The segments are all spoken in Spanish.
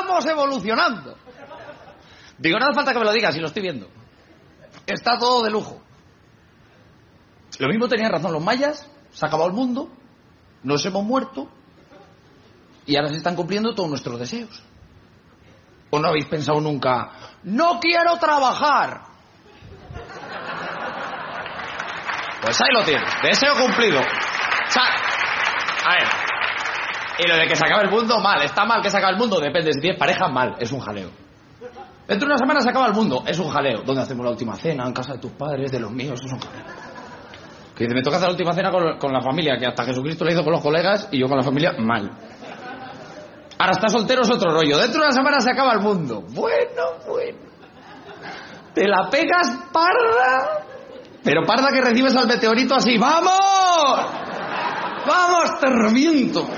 Estamos evolucionando. Digo, no hace falta que me lo digas, si lo estoy viendo. Está todo de lujo. Lo mismo tenían razón los mayas, se ha acabado el mundo, nos hemos muerto y ahora se están cumpliendo todos nuestros deseos. ¿O no habéis pensado nunca, no quiero trabajar? Pues ahí lo tienes, deseo cumplido. O a ver, y lo de que se acabe el mundo, mal. Está mal que se acabe el mundo, depende. Si tienes pareja, mal. Es un jaleo. Dentro de una semana se acaba el mundo, es un jaleo. ¿Dónde hacemos la última cena? En casa de tus padres, de los míos, es un jaleo. Que me toca hacer la última cena con, la familia, que hasta Jesucristo lo hizo con los colegas y yo con la familia, mal. Ahora está soltero es otro rollo. Dentro de una semana se acaba el mundo. Bueno, bueno. Te la pegas parda. Pero parda que recibes al meteorito así. ¡Vamos! ¡Vamos, te reviento!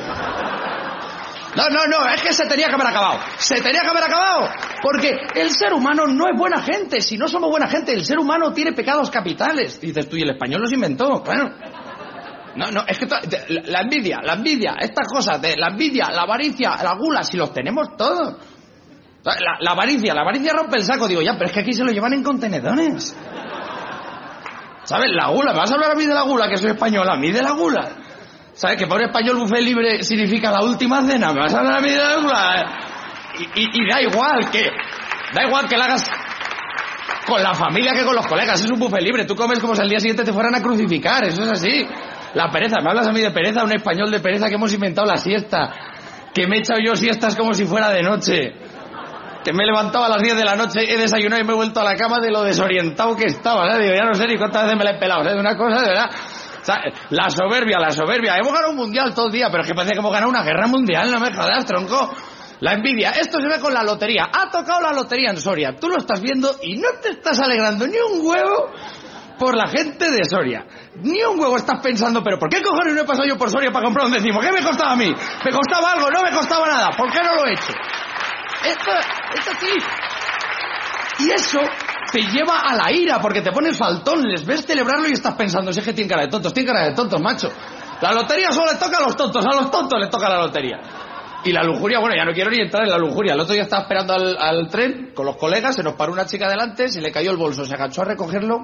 No, no, no, es que se tenía que haber acabado. Se tenía que haber acabado. Porque el ser humano no es buena gente. Si no somos buena gente, el ser humano tiene pecados capitales. Dices tú, y el español los inventó. Bueno. No, no, es que la, envidia, la envidia, estas cosas de la envidia, la avaricia, la gula, si los tenemos todos. La, avaricia, la avaricia rompe el saco. Digo, ya, pero es que aquí se lo llevan en contenedores. ¿Sabes? La gula, ¿me vas a hablar a mí de la gula, que soy español? A mí de la gula. ¿Sabes? Que por español buffet libre significa la última cena. ¿Me vas a hablar a mí de la gula? Y, y- y da igual que... Da igual que la hagas con la familia que con los colegas. Es un buffet libre. Tú comes como si al día siguiente te fueran a crucificar. Eso es así. La pereza. ¿Me hablas a mí de pereza? Un español de pereza que hemos inventado la siesta. Que me he echado yo siestas como si fuera de noche. Que me he levantado a las 10 de la noche, he desayunado y me he vuelto a la cama de lo desorientado que estaba. Digo, ya no sé ni cuántas veces me la he pelado. ¿sabes? Una cosa de verdad. La soberbia, la soberbia. Hemos ganado un mundial todo el día, pero es que parece que hemos ganado una guerra mundial. No me jodas, tronco. La envidia. Esto se ve con la lotería. Ha tocado la lotería en Soria. Tú lo estás viendo y no te estás alegrando ni un huevo por la gente de Soria. Ni un huevo estás pensando, pero ¿por qué cojones no he pasado yo por Soria para comprar un décimo? ¿Qué me costaba a mí? ¿Me costaba algo? No me costaba nada. ¿Por qué no lo he hecho? Esto, esto sí. Y eso te lleva a la ira porque te pones faltón, les ves celebrarlo y estás pensando, si es que tienen cara de tontos, tienen cara de tontos, macho. La lotería solo le toca a los tontos, a los tontos les toca la lotería. Y la lujuria, bueno, ya no quiero ni entrar en la lujuria. El otro día estaba esperando al, al tren con los colegas, se nos paró una chica delante, se le cayó el bolso, se agachó a recogerlo.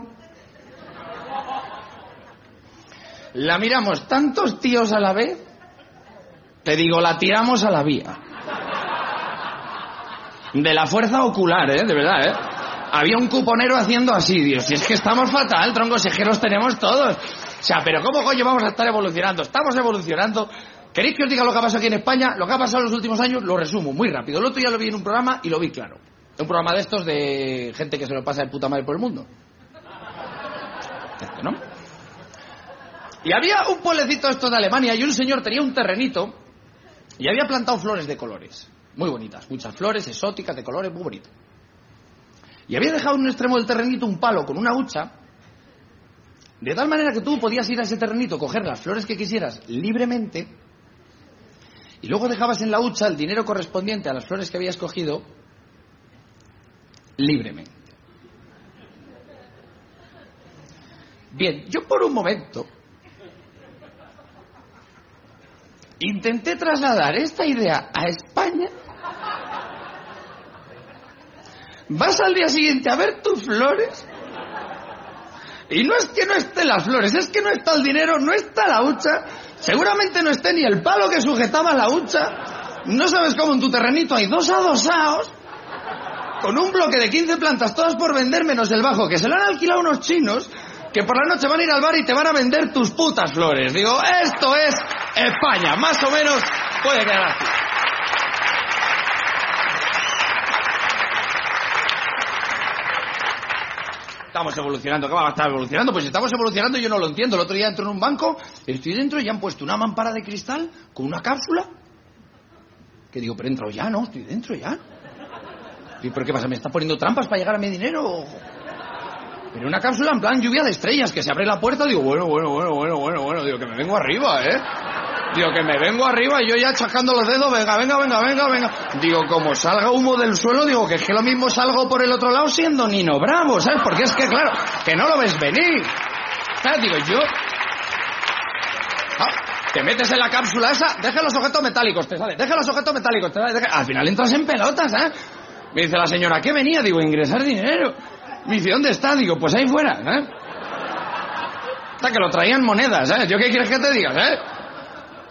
La miramos tantos tíos a la vez, te digo, la tiramos a la vía. De la fuerza ocular, ¿eh? De verdad, ¿eh? Había un cuponero haciendo así, Dios, si es que estamos fatal, troncos, los tenemos todos. O sea, pero ¿cómo coño vamos a estar evolucionando? Estamos evolucionando. ¿Queréis que os diga lo que ha pasado aquí en España? Lo que ha pasado en los últimos años lo resumo muy rápido. El otro ya lo vi en un programa y lo vi claro. Un programa de estos de gente que se lo pasa de puta madre por el mundo. ¿No? Y había un pueblecito esto de Alemania y un señor tenía un terrenito y había plantado flores de colores. muy bonitas, muchas flores, exóticas, de colores, muy bonitas. Y había dejado en un extremo del terrenito un palo con una hucha, de tal manera que tú podías ir a ese terrenito, coger las flores que quisieras libremente, y luego dejabas en la hucha el dinero correspondiente a las flores que habías cogido libremente. Bien, yo por un momento intenté trasladar esta idea a España. Vas al día siguiente a ver tus flores. Y no es que no estén las flores, es que no está el dinero, no está la hucha. Seguramente no esté ni el palo que sujetaba la hucha. No sabes cómo en tu terrenito hay dos adosados con un bloque de 15 plantas, todas por vender menos el bajo, que se lo han alquilado unos chinos que por la noche van a ir al bar y te van a vender tus putas flores. Digo, esto es España, más o menos puede quedar así. Estamos evolucionando, ¿qué va a estar evolucionando? Pues estamos evolucionando yo no lo entiendo. El otro día entro en un banco, estoy dentro y han puesto una mampara de cristal con una cápsula. Que digo, pero entro ya, ¿no? Estoy dentro ya. ¿Y por qué pasa? ¿Me está poniendo trampas para llegar a mi dinero? Pero una cápsula en plan lluvia de estrellas, que se abre la puerta, digo, bueno, bueno, bueno, bueno, bueno, bueno, digo que me vengo arriba, ¿eh? Digo que me vengo arriba y yo ya chascando los dedos, venga, venga, venga, venga, venga. Digo, como salga humo del suelo, digo que es que lo mismo salgo por el otro lado siendo Nino Bravo, ¿sabes? Porque es que, claro, que no lo ves venir. ¿Sabes? Digo, yo... Ah, te metes en la cápsula esa, deja los objetos metálicos, te sale, deja los objetos metálicos, te sale, deja... Al final entras en pelotas, ¿eh? Me dice la señora, ¿qué venía? Digo, ingresar dinero. Me dice, ¿dónde está? Digo, pues ahí fuera, ¿eh? Hasta que lo traían monedas, ¿eh? ¿Yo qué quieres que te diga, eh?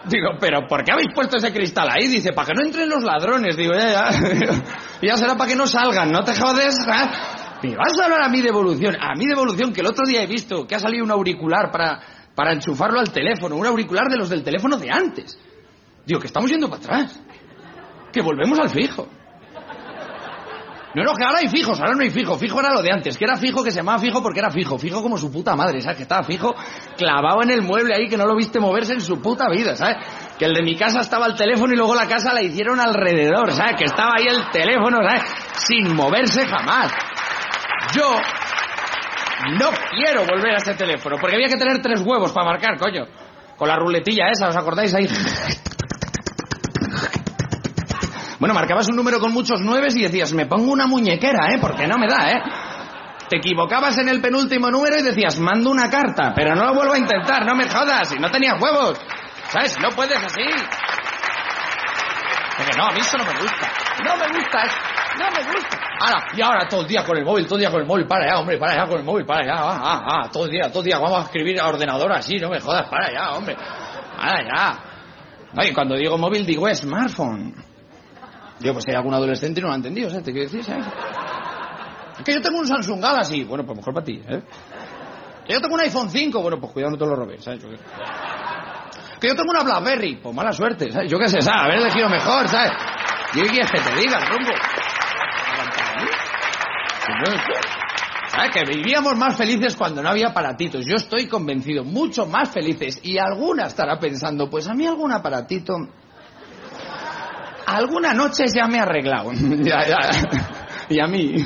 Digo, ¿pero por qué habéis puesto ese cristal ahí? Dice, para que no entren los ladrones. Digo, ya, ya. ya será para que no salgan, no te jodes. Me vas a hablar a mí de evolución. A mí de evolución, que el otro día he visto que ha salido un auricular para, para enchufarlo al teléfono. Un auricular de los del teléfono de antes. Digo, que estamos yendo para atrás. Que volvemos al fijo. No, no, que ahora hay fijos, ahora no hay fijo. Fijo era lo de antes, que era fijo, que se llamaba fijo porque era fijo. Fijo como su puta madre, ¿sabes? Que estaba fijo clavado en el mueble ahí, que no lo viste moverse en su puta vida, ¿sabes? Que el de mi casa estaba el teléfono y luego la casa la hicieron alrededor, ¿sabes? Que estaba ahí el teléfono, ¿sabes? Sin moverse jamás. Yo no quiero volver a ese teléfono, porque había que tener tres huevos para marcar, coño. Con la ruletilla esa, ¿os acordáis ahí? Bueno, marcabas un número con muchos nueves y decías, me pongo una muñequera, ¿eh? Porque no me da, ¿eh? Te equivocabas en el penúltimo número y decías, mando una carta, pero no lo vuelvo a intentar, no me jodas, y no tenías huevos. ¿Sabes? No puedes así. Porque no, a mí eso no me gusta. No me gusta, ¿eh? no me gusta. Ahora, y ahora todo el día con el móvil, todo el día con el móvil, para allá, hombre, para allá con el móvil, para allá, ah, ah, ah, todo el día, todo el día, vamos a escribir a ordenador así, no me jodas, para allá, hombre, para allá. Oye, cuando digo móvil digo smartphone. Yo, pues hay algún adolescente y no lo ha entendido, ¿sabes? ¿Te quiero decir, sabes? Es que yo tengo un Samsung Galaxy, bueno, pues mejor para ti, ¿eh? Que yo tengo un iPhone 5, bueno, pues cuidado no te lo robes, ¿sabes? Que yo tengo una BlackBerry, pues mala suerte, ¿sabes? Yo qué sé, ¿sabes? Haber elegido mejor, ¿sabes? ¿Y qué quieres que te diga, tronco? Que no es- ¿Sabes? Que vivíamos más felices cuando no había aparatitos. Yo estoy convencido, mucho más felices. Y alguna estará pensando, pues a mí algún aparatito... Alguna noche ya me he arreglado. ya, ya. Y a mí...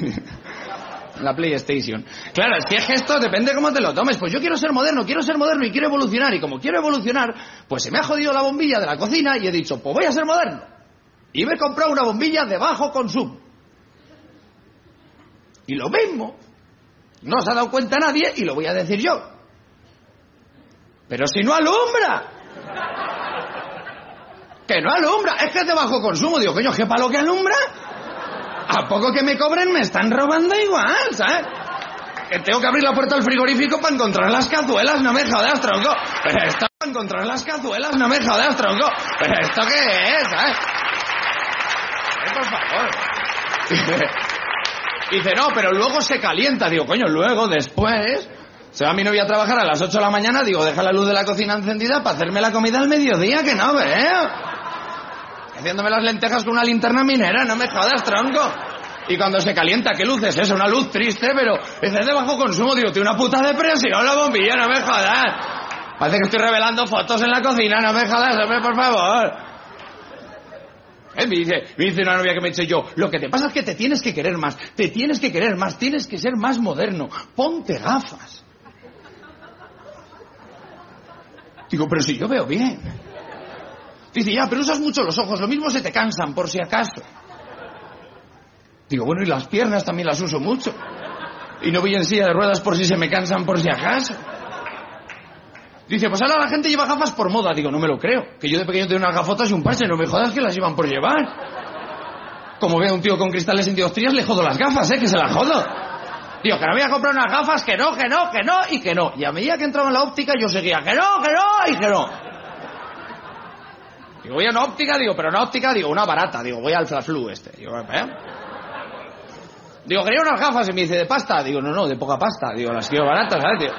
La PlayStation. Claro, es que es que esto depende cómo te lo tomes. Pues yo quiero ser moderno, quiero ser moderno y quiero evolucionar. Y como quiero evolucionar, pues se me ha jodido la bombilla de la cocina y he dicho, pues voy a ser moderno. Y me he comprado una bombilla de bajo consumo. Y lo mismo, no se ha dado cuenta nadie y lo voy a decir yo. Pero si no alumbra. Que no alumbra, es que es de bajo consumo. Digo, coño, ¿qué palo que alumbra? A poco que me cobren me están robando igual, ¿sabes? Que tengo que abrir la puerta del frigorífico para encontrar las cazuelas, no me jodas, tronco. Pero esto para encontrar las cazuelas, no me jodas, tronco. Pero esto qué es, ¿sabes? Eh, por favor. Dice, no, pero luego se calienta. Digo, coño, luego, después... Se va mi novia a trabajar a las 8 de la mañana, digo, deja la luz de la cocina encendida para hacerme la comida al mediodía, que no veo. Haciéndome las lentejas con una linterna minera, no me jodas, tronco. Y cuando se calienta, ¿qué luz es? Una luz triste, pero es de bajo consumo. Digo, tiene una puta depresión la bombilla, no me jodas. Parece que estoy revelando fotos en la cocina, no me jodas, hombre, por favor. Eh, Me dice, me dice una novia que me he dicho yo, lo que te pasa es que te tienes que querer más, te tienes que querer más, tienes que ser más moderno, ponte gafas. Digo, pero si yo veo bien. Dice, ya, pero usas mucho los ojos, lo mismo se te cansan, por si acaso. Digo, bueno, y las piernas también las uso mucho. Y no voy en silla de ruedas por si se me cansan, por si acaso. Dice, pues ahora la gente lleva gafas por moda. Digo, no me lo creo. Que yo de pequeño tenía unas gafotas y un parche. No me jodas que las llevan por llevar. Como veo a un tío con cristales en dioptrías, le jodo las gafas, ¿eh? Que se las jodo. Digo, que no voy a comprar unas gafas, que no, que no, que no y que no. Y a medida que entraba en la óptica, yo seguía, que no, que no y que no. Digo, voy a una óptica, digo, pero una óptica, digo, una barata. Digo, voy al Flaflu este. Digo, ¿eh? Digo, quería unas gafas y me dice, ¿de pasta? Digo, no, no, de poca pasta. Digo, las quiero baratas, ¿sabes? Digo,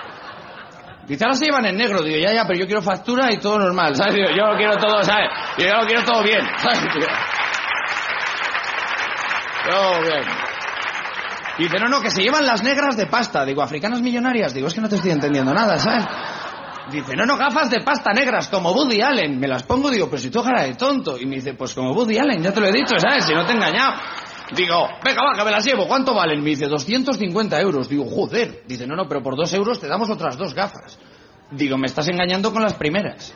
Dice, ahora se llevan en negro. Digo, ya, ya, pero yo quiero factura y todo normal, ¿sabes? Digo, yo lo quiero todo, ¿sabes? Digo, yo lo quiero todo bien, ¿sabes? Digo, Todo bien. Dice, no, no, que se llevan las negras de pasta. Digo, africanas millonarias. Digo, es que no te estoy entendiendo nada, ¿sabes? Dice, no, no, gafas de pasta negras, como Woody Allen. Me las pongo, digo, pero si tú cara de tonto. Y me dice, pues como Woody Allen, ya te lo he dicho, ¿sabes? Si no te he engañado. Digo, venga, va, que me las llevo. ¿Cuánto valen? Me dice, 250 euros. Digo, joder. Dice, no, no, pero por dos euros te damos otras dos gafas. Digo, me estás engañando con las primeras.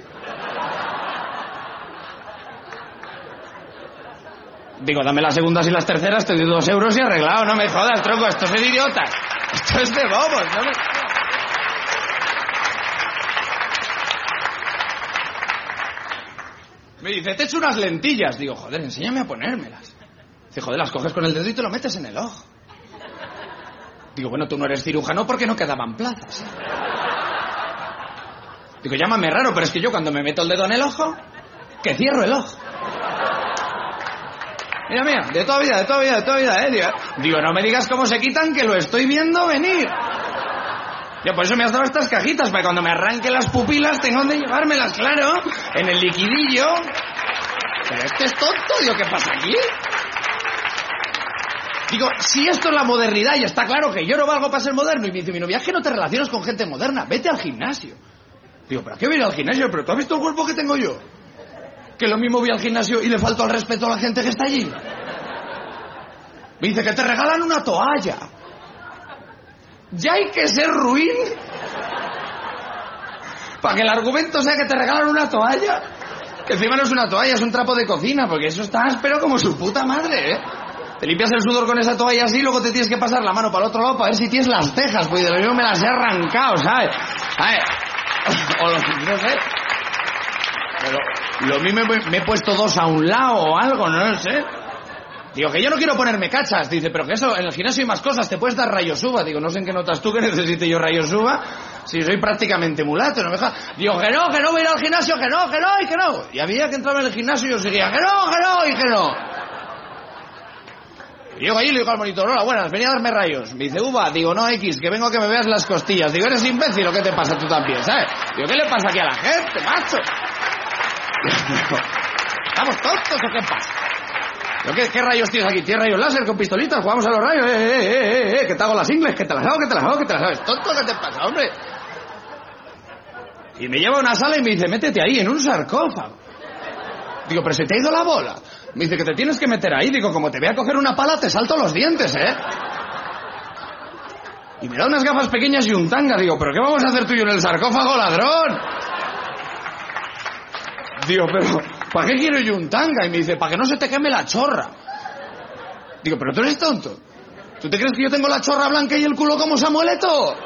Digo, dame las segundas y las terceras, te doy dos euros y arreglado. No me jodas, tronco, esto es de idiotas. Esto es de bobos, no. Me dice, te echo unas lentillas. Digo, joder, enséñame a ponérmelas. Dice, joder, las coges con el dedo y te lo metes en el ojo. Digo, bueno, tú no eres cirujano porque no quedaban plazas. Digo, llámame raro, pero es que yo cuando me meto el dedo en el ojo, que cierro el ojo. Mira, mira, de toda vida, de toda vida, de toda vida, ¿eh? Digo, no me digas cómo se quitan, que lo estoy viendo venir. Yo por eso me has dado estas cajitas, para cuando me arranque las pupilas tengo donde llevármelas, claro, en el liquidillo. Pero este es tonto, digo, ¿qué pasa aquí? Digo, si esto es la modernidad y está claro que yo no valgo para ser moderno, y me dice mi novia, es que no te relacionas con gente moderna, vete al gimnasio. Digo, ¿pero a qué voy a ir al gimnasio? ¿Pero tú has visto el cuerpo que tengo yo? Que lo mismo voy al gimnasio y le falto al respeto a la gente que está allí. Me dice que te regalan una toalla. Ya hay que ser ruin para que el argumento sea que te regalan una toalla. Que encima no es una toalla, es un trapo de cocina, porque eso está áspero como su puta madre, ¿eh? Te limpias el sudor con esa toalla así, luego te tienes que pasar la mano para el otro lado para ver si tienes las cejas, pues de lo mismo me las he arrancado, ¿sabes? ¿Sabes? O no sé. Pero lo mismo me, me he puesto dos a un lado o algo, no sé. Digo, que yo no quiero ponerme cachas. Dice, pero que eso, en el gimnasio hay más cosas, te puedes dar rayos uva. Digo, no sé en qué notas tú que necesite yo rayos uva. Si soy prácticamente mulato, no me deja. Digo, que no, que no voy a ir al gimnasio, que no, que no y que no. Y a medida que entraba en el gimnasio yo seguía, que no, que no y que no. Y llego allí y le digo al monitor, hola, buenas, venía a darme rayos. Me dice, uva, digo, no, X, que vengo a que me veas las costillas. Digo, eres imbécil o qué te pasa tú también, ¿sabes? Digo, ¿qué le pasa aquí a la gente, macho? ¿Estamos tontos o qué pasa? ¿Qué, ¿Qué rayos tienes aquí? ¿Tienes rayos láser con pistolitas? ¿Jugamos a los rayos? Eh, eh, eh, eh, eh, que te hago las ingles, que te las hago, que te las hago, que te las hago. ¿Tonto qué te pasa, hombre? Y me lleva a una sala y me dice, métete ahí, en un sarcófago. Digo, pero se te ha ido la bola. Me dice que te tienes que meter ahí. Digo, como te voy a coger una pala, te salto los dientes, ¿eh? Y me da unas gafas pequeñas y un tanga. Digo, ¿pero qué vamos a hacer tú y yo en el sarcófago, ladrón? Digo, pero ¿para qué quiero yo un tanga? Y me dice, para que no se te queme la chorra. Digo, pero tú eres tonto. ¿Tú te crees que yo tengo la chorra blanca y el culo como Samueleto?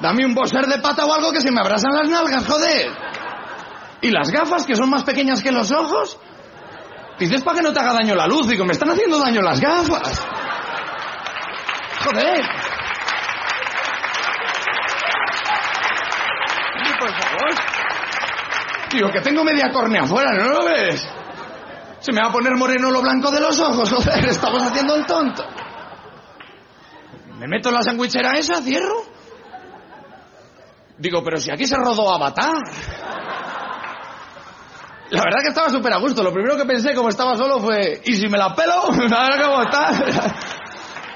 Dame un boser de pata o algo que se me abrasan las nalgas, joder. ¿Y las gafas, que son más pequeñas que los ojos? Dices para que no te haga daño la luz. Digo, me están haciendo daño las gafas. Joder. Por favor. Digo, que tengo media córnea afuera, ¿no lo ves? Se me va a poner moreno lo blanco de los ojos, joder, estamos haciendo el tonto. ¿Me meto en la sandwichera esa, cierro? Digo, pero si aquí se rodó Avatar. La verdad que estaba súper a gusto. Lo primero que pensé, como estaba solo, fue, ¿y si me la pelo? A ver cómo está.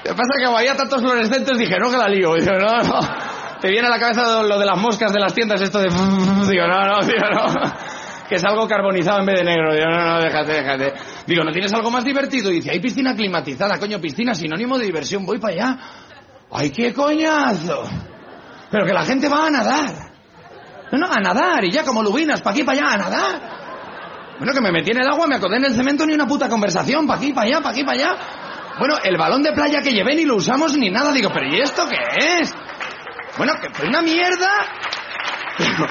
Lo que pasa es que había tantos fluorescentes, dije, no, que la lío. Digo, no, no. Te viene a la cabeza lo de las moscas de las tiendas, esto de... Digo, no, no, digo, no. que es algo carbonizado en vez de negro. Digo, no, no, déjate, déjate. Digo, ¿no tienes algo más divertido? Dice, hay piscina climatizada, coño, piscina sinónimo de diversión, voy para allá. ¡Ay, qué coñazo! Pero que la gente va a nadar. No, no, a nadar, y ya como lubinas, pa' aquí, para allá, a nadar. Bueno, que me metí en el agua, me acordé en el cemento, ni una puta conversación, pa' aquí, para allá, pa' aquí, para allá. Bueno, el balón de playa que llevé ni lo usamos ni nada. Digo, ¿pero y esto qué es? Bueno, que fue una mierda. Pero,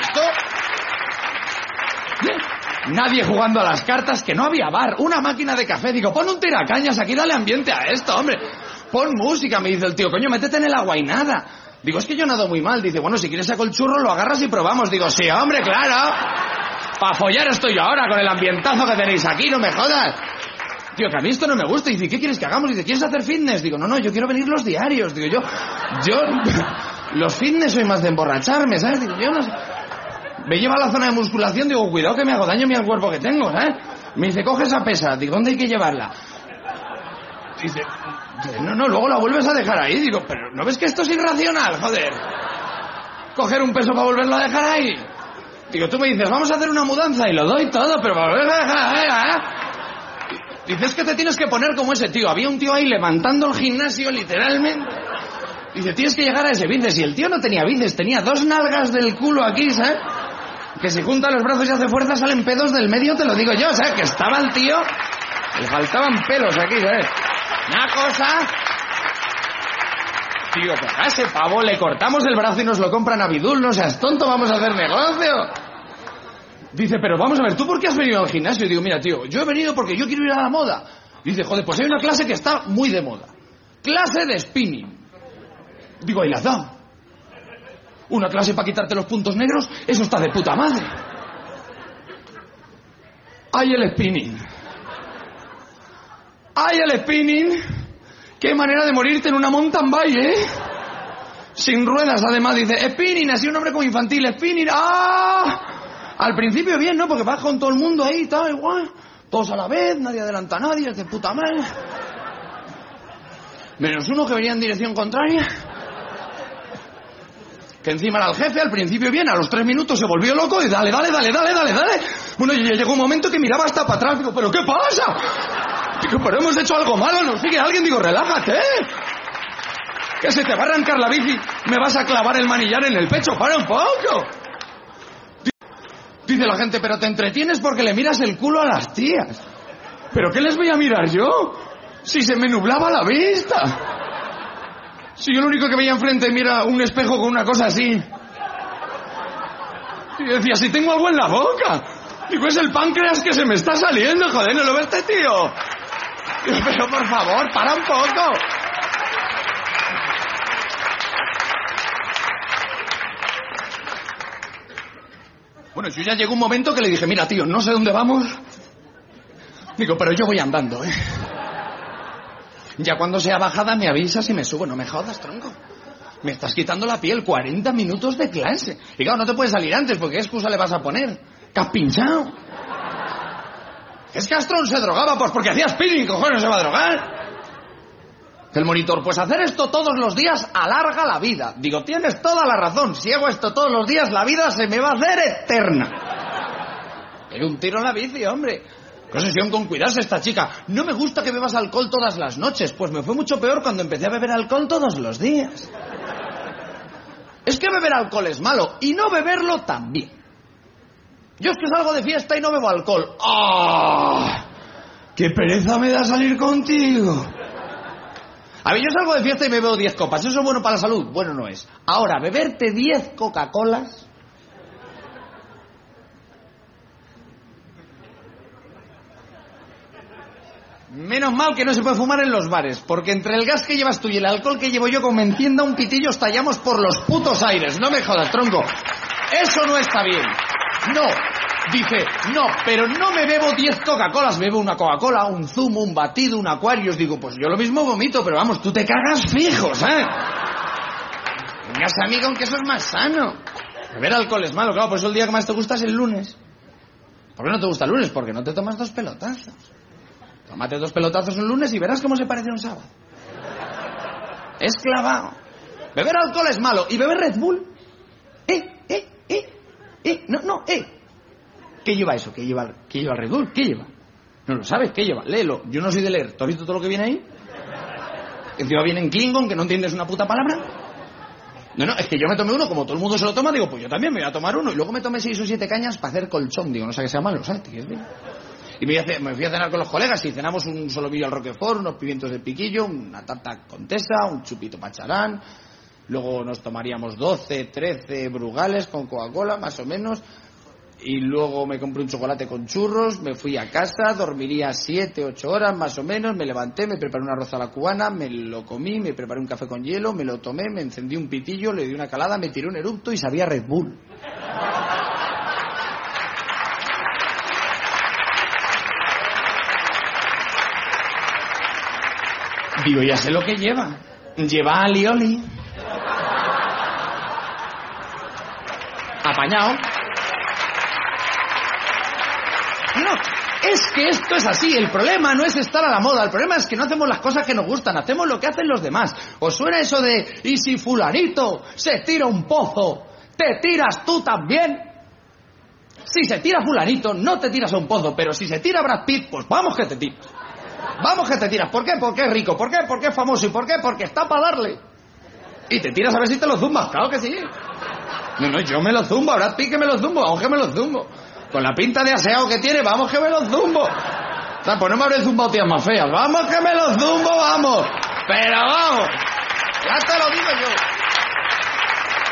¿Esto? Nadie jugando a las cartas, que no había bar, una máquina de café. Digo, pon un tiracañas aquí, dale ambiente a esto, hombre. Pon música, me dice el tío, coño, métete en el agua y nada. Digo, es que yo nado muy mal. Dice, bueno, si quieres saco el churro, lo agarras y probamos. Digo, sí, hombre, claro. Pa' follar estoy yo ahora con el ambientazo que tenéis aquí, no me jodas. Tío, que a mí esto no me gusta. Dice, ¿qué quieres que hagamos? Dice, ¿quieres hacer fitness? Digo, no, no, yo quiero venir los diarios. Digo, yo, yo, los fitness soy más de emborracharme, ¿sabes? Digo, yo no sé. Me lleva a la zona de musculación, digo, cuidado que me hago daño a mí al cuerpo que tengo, ¿sabes? Me dice, coge esa pesa. Digo, ¿dónde hay que llevarla? Dice, no, no, luego la vuelves a dejar ahí. Digo, pero ¿no ves que esto es irracional, joder? Coger un peso para volverlo a dejar ahí. Digo, tú me dices, vamos a hacer una mudanza y lo doy todo, pero para volverlo a dejar ahí, ¿eh? Dices que te tienes que poner como ese tío. Había un tío ahí levantando el gimnasio, literalmente. Dice, tienes que llegar a ese bíceps. Y el tío no tenía bíceps, tenía dos nalgas del culo aquí, ¿sabes? Que si junta los brazos y hace fuerza salen pedos del medio, te lo digo yo, ¿sabes? Que estaba el tío, le faltaban pelos aquí, ¿sabes? Una cosa... Tío, que a ese pavo le cortamos el brazo y nos lo compran a Bidul, no seas tonto, vamos a hacer negocio. Dice, pero vamos a ver, ¿tú por qué has venido al gimnasio? Y digo, mira, tío, yo he venido porque yo quiero ir a la moda. Dice, joder, pues hay una clase que está muy de moda. Clase de spinning. Digo, ¿y la da? Una clase para quitarte los puntos negros, eso está de puta madre. Hay el spinning. Hay el spinning. Qué manera de morirte en una mountain bike, ¿eh? Sin ruedas, además, dice, spinning, así un nombre como infantil, spinning, ¡ah! Al principio bien, ¿no? Porque vas con todo el mundo ahí, tal, igual. Todos a la vez, nadie adelanta a nadie, es de puta madre. Menos uno que venía en dirección contraria. Que encima era el jefe, al principio bien, a los tres minutos se volvió loco y dale, dale, dale, dale, dale, dale. Bueno, y llegó un momento que miraba hasta para atrás, digo, ¿pero qué pasa? Digo, pero hemos hecho algo malo, nos sigue alguien, digo, relájate. Que se te va a arrancar la bici, me vas a clavar el manillar en el pecho, para un poco. Dice la gente, pero te entretienes porque le miras el culo a las tías. ¿Pero qué les voy a mirar yo? Si se me nublaba la vista. Si yo lo único que veía enfrente mira un espejo con una cosa así. Y decía, si tengo algo en la boca. Digo, es el páncreas que se me está saliendo, joder, ¿no lo ves tío? Pero por favor, para un poco. Bueno, yo ya llegó un momento que le dije, mira, tío, no sé dónde vamos. Digo, pero yo voy andando, ¿eh? Ya cuando sea bajada me avisas y me subo, no me jodas, tronco. Me estás quitando la piel 40 minutos de clase. Y claro, no te puedes salir antes, porque ¿qué excusa le vas a poner? ¿Que pinchado? Es que Astron se drogaba, pues porque hacía spinning, cojones se va a drogar. El monitor, pues hacer esto todos los días alarga la vida. Digo, tienes toda la razón. Si hago esto todos los días, la vida se me va a hacer eterna. Pero un tiro en la bici, hombre. Qué sesión con cuidarse esta chica. No me gusta que bebas alcohol todas las noches. Pues me fue mucho peor cuando empecé a beber alcohol todos los días. Es que beber alcohol es malo y no beberlo también. Yo es que salgo de fiesta y no bebo alcohol. ¡Ah! ¡Qué pereza me da salir contigo! A ver, yo salgo de fiesta y me bebo 10 copas. ¿Eso es bueno para la salud? Bueno, no es. Ahora, beberte 10 Coca-Colas... Menos mal que no se puede fumar en los bares, porque entre el gas que llevas tú y el alcohol que llevo yo como encienda un pitillo estallamos por los putos aires. No me jodas, tronco. Eso no está bien. No. Dice, no, pero no me bebo 10 Coca-Colas, bebo una Coca-Cola, un zumo, un batido, un Aquarius. Digo, pues yo lo mismo vomito, pero vamos, tú te cagas fijos, ¿eh? Vengas amigo, aunque eso es más sano. Beber alcohol es malo, claro, por eso el día que más te gusta es el lunes. ¿Por qué no te gusta el lunes? Porque no te tomas dos pelotazos. Tómate dos pelotazos un lunes y verás cómo se parece un sábado. Es clavado. Beber alcohol es malo. ¿Y beber Red Bull? Eh, eh, eh, eh. No, no, eh. ¿Qué lleva eso? ¿Qué lleva, ¿Qué lleva Red Bull? ¿Qué lleva? No lo sabes, ¿qué lleva? Léelo. Yo no soy de leer. ¿Tú has visto todo lo que viene ahí? Encima viene en Klingon, que no entiendes una puta palabra. No, no, es que yo me tomé uno, como todo el mundo se lo toma, digo, pues yo también me voy a tomar uno. Y luego me tomé seis o siete cañas para hacer colchón. Digo, no sé qué sea malo, ¿sabes? ¿Te quieres ver? Y me, fui a- me fui a cenar con los colegas y cenamos un solomillo al roquefort, unos pimientos de piquillo, una tarta contesa, un chupito pacharán. Luego nos tomaríamos 12, 13 brugales con Coca-Cola, más o menos. Y luego me compré un chocolate con churros, me fui a casa, dormiría 7, 8 horas más o menos, me levanté, me preparé un arroz a la cubana, me lo comí, me preparé un café con hielo, me lo tomé, me encendí un pitillo, le di una calada, me tiré un erupto y sabía Red Bull. Digo, ya sé lo que lleva. Lleva alioli. Apañado. No, es que esto es así. El problema no es estar a la moda. El problema es que no hacemos las cosas que nos gustan. Hacemos lo que hacen los demás. ¿Os suena eso de, y si fulanito se tira un pozo, te tiras tú también? Si se tira fulanito, no te tiras a un pozo. Pero si se tira Brad Pitt, pues vamos que te tiras. Vamos que te tiras. ¿Por qué? Porque es rico. ¿Por qué? Porque es famoso. ¿Y por qué? Porque está para darle. Y te tiras a ver si te lo zumbas. Claro que sí. No, no, yo me lo zumbo. Brad Pitt que me lo zumbo. Vamos que me lo zumbo. Con la pinta de aseado que tiene, vamos que me lo zumbo. O sea, pues no me habré zumbado tías más feas. Vamos que me lo zumbo, vamos. Pero vamos. Ya te lo digo yo.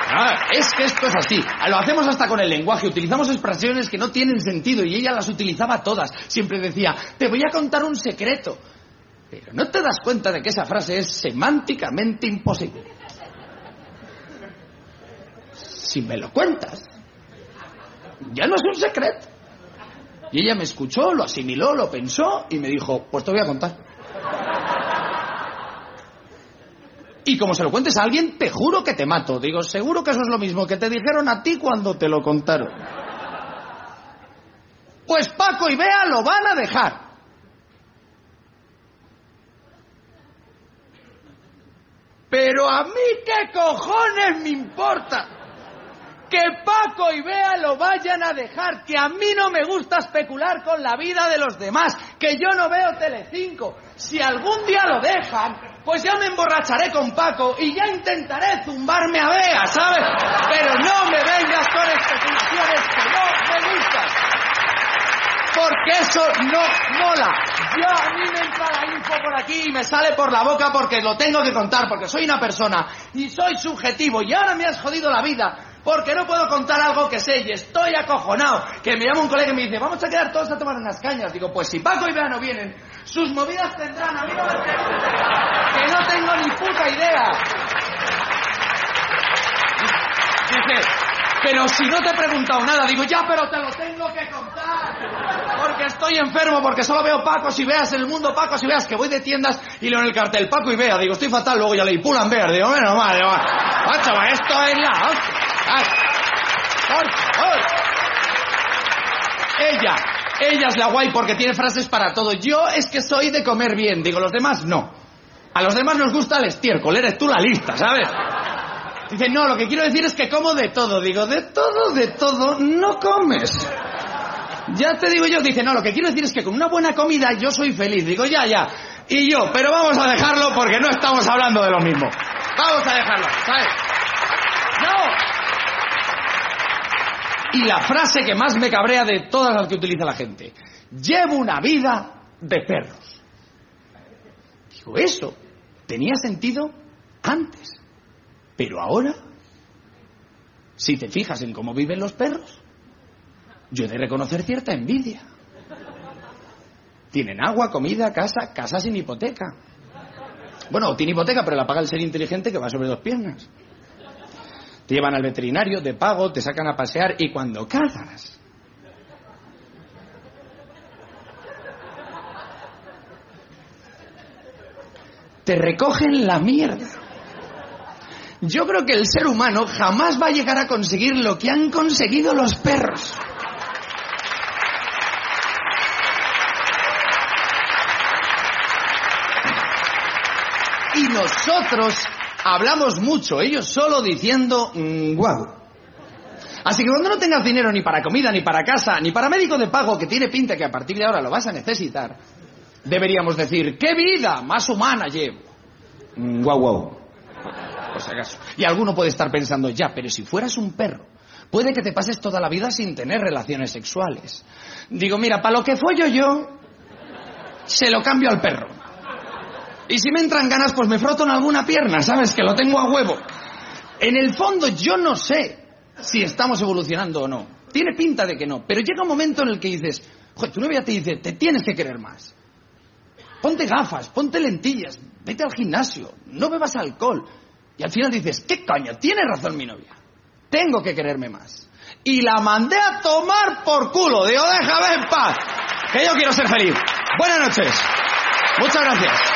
Ah, es que esto es así. Lo hacemos hasta con el lenguaje. Utilizamos expresiones que no tienen sentido y ella las utilizaba todas. Siempre decía, te voy a contar un secreto. Pero no te das cuenta de que esa frase es semánticamente imposible. Si me lo cuentas, ya no es un secreto. Y ella me escuchó, lo asimiló, lo pensó y me dijo, pues te voy a contar. Y como se lo cuentes a alguien, te juro que te mato. Digo, seguro que eso es lo mismo que te dijeron a ti cuando te lo contaron. Pues Paco y Bea lo van a dejar. Pero a mí qué cojones me importa que Paco y Bea lo vayan a dejar, que a mí no me gusta especular con la vida de los demás, que yo no veo Telecinco. Si algún día lo dejan, pues ya me emborracharé con Paco y ya intentaré zumbarme a Bea, ¿sabes? Pero no me vengas con especulaciones que no me gustan. Porque eso no mola. Yo a mí me entra la info por aquí y me sale por la boca porque lo tengo que contar, porque soy una persona y soy subjetivo y ahora me has jodido la vida porque no puedo contar algo que sé y estoy acojonado. Que me llama un colega y me dice, vamos a quedar todos a tomar unas cañas. Digo, pues si Paco y Bea no vienen, sus movidas tendrán, a mí que no tengo ni puta idea. Dice, pero si no te he preguntado nada, digo, ya, pero te lo tengo que contar. Porque estoy enfermo, porque solo veo Pacos y Beas en el mundo, Pacos y Beas, que voy de tiendas y leo en el cartel Paco y Bea. Digo, estoy fatal, luego ya leí Pulan Bear. Digo, menos mal, digo, esto es la por favor. Ella, ella es la guay porque tiene frases para todo. Yo es que soy de comer bien, digo, los demás no. A los demás nos gusta el estiércol, eres tú la lista, ¿sabes? Dice, no, lo que quiero decir es que como de todo. Digo, de todo, de todo, no comes. Ya te digo yo, dice, no, lo que quiero decir es que con una buena comida yo soy feliz. Digo, ya, ya. Y yo, pero vamos a dejarlo porque no estamos hablando de lo mismo. Vamos a dejarlo, ¿sabes? No. Y la frase que más me cabrea de todas las que utiliza la gente. Llevo una vida de perros. Digo, eso tenía sentido antes. Pero ahora, si te fijas en cómo viven los perros, yo he de reconocer cierta envidia. Tienen agua, comida, casa, casa sin hipoteca. Bueno, tiene hipoteca, pero la paga el ser inteligente que va sobre dos piernas. Te llevan al veterinario, te pago, te sacan a pasear y cuando cagas. Te recogen la mierda. Yo creo que el ser humano jamás va a llegar a conseguir lo que han conseguido los perros. Y nosotros hablamos mucho, ellos solo diciendo mm, guau. Así que cuando no tengas dinero ni para comida, ni para casa, ni para médico de pago, que tiene pinta que a partir de ahora lo vas a necesitar, deberíamos decir, ¡qué vida más humana llevo! Mm, Guau, guau. Por si acaso. Y alguno puede estar pensando, ya, pero si fueras un perro, puede que te pases toda la vida sin tener relaciones sexuales. Digo, mira, para lo que follo yo, se lo cambio al perro. Y si me entran ganas, pues me froto en alguna pierna, ¿sabes? Que lo tengo a huevo. En el fondo yo no sé si estamos evolucionando o no. Tiene pinta de que no. Pero llega un momento en el que dices, joder, tu novia te dice, te tienes que querer más. Ponte gafas, ponte lentillas, vete al gimnasio, no bebas alcohol. Y al final dices, ¿qué coño? Tiene razón mi novia. Tengo que quererme más. Y la mandé a tomar por culo. Digo, déjame en paz. Que yo quiero ser feliz. Buenas noches. Muchas gracias.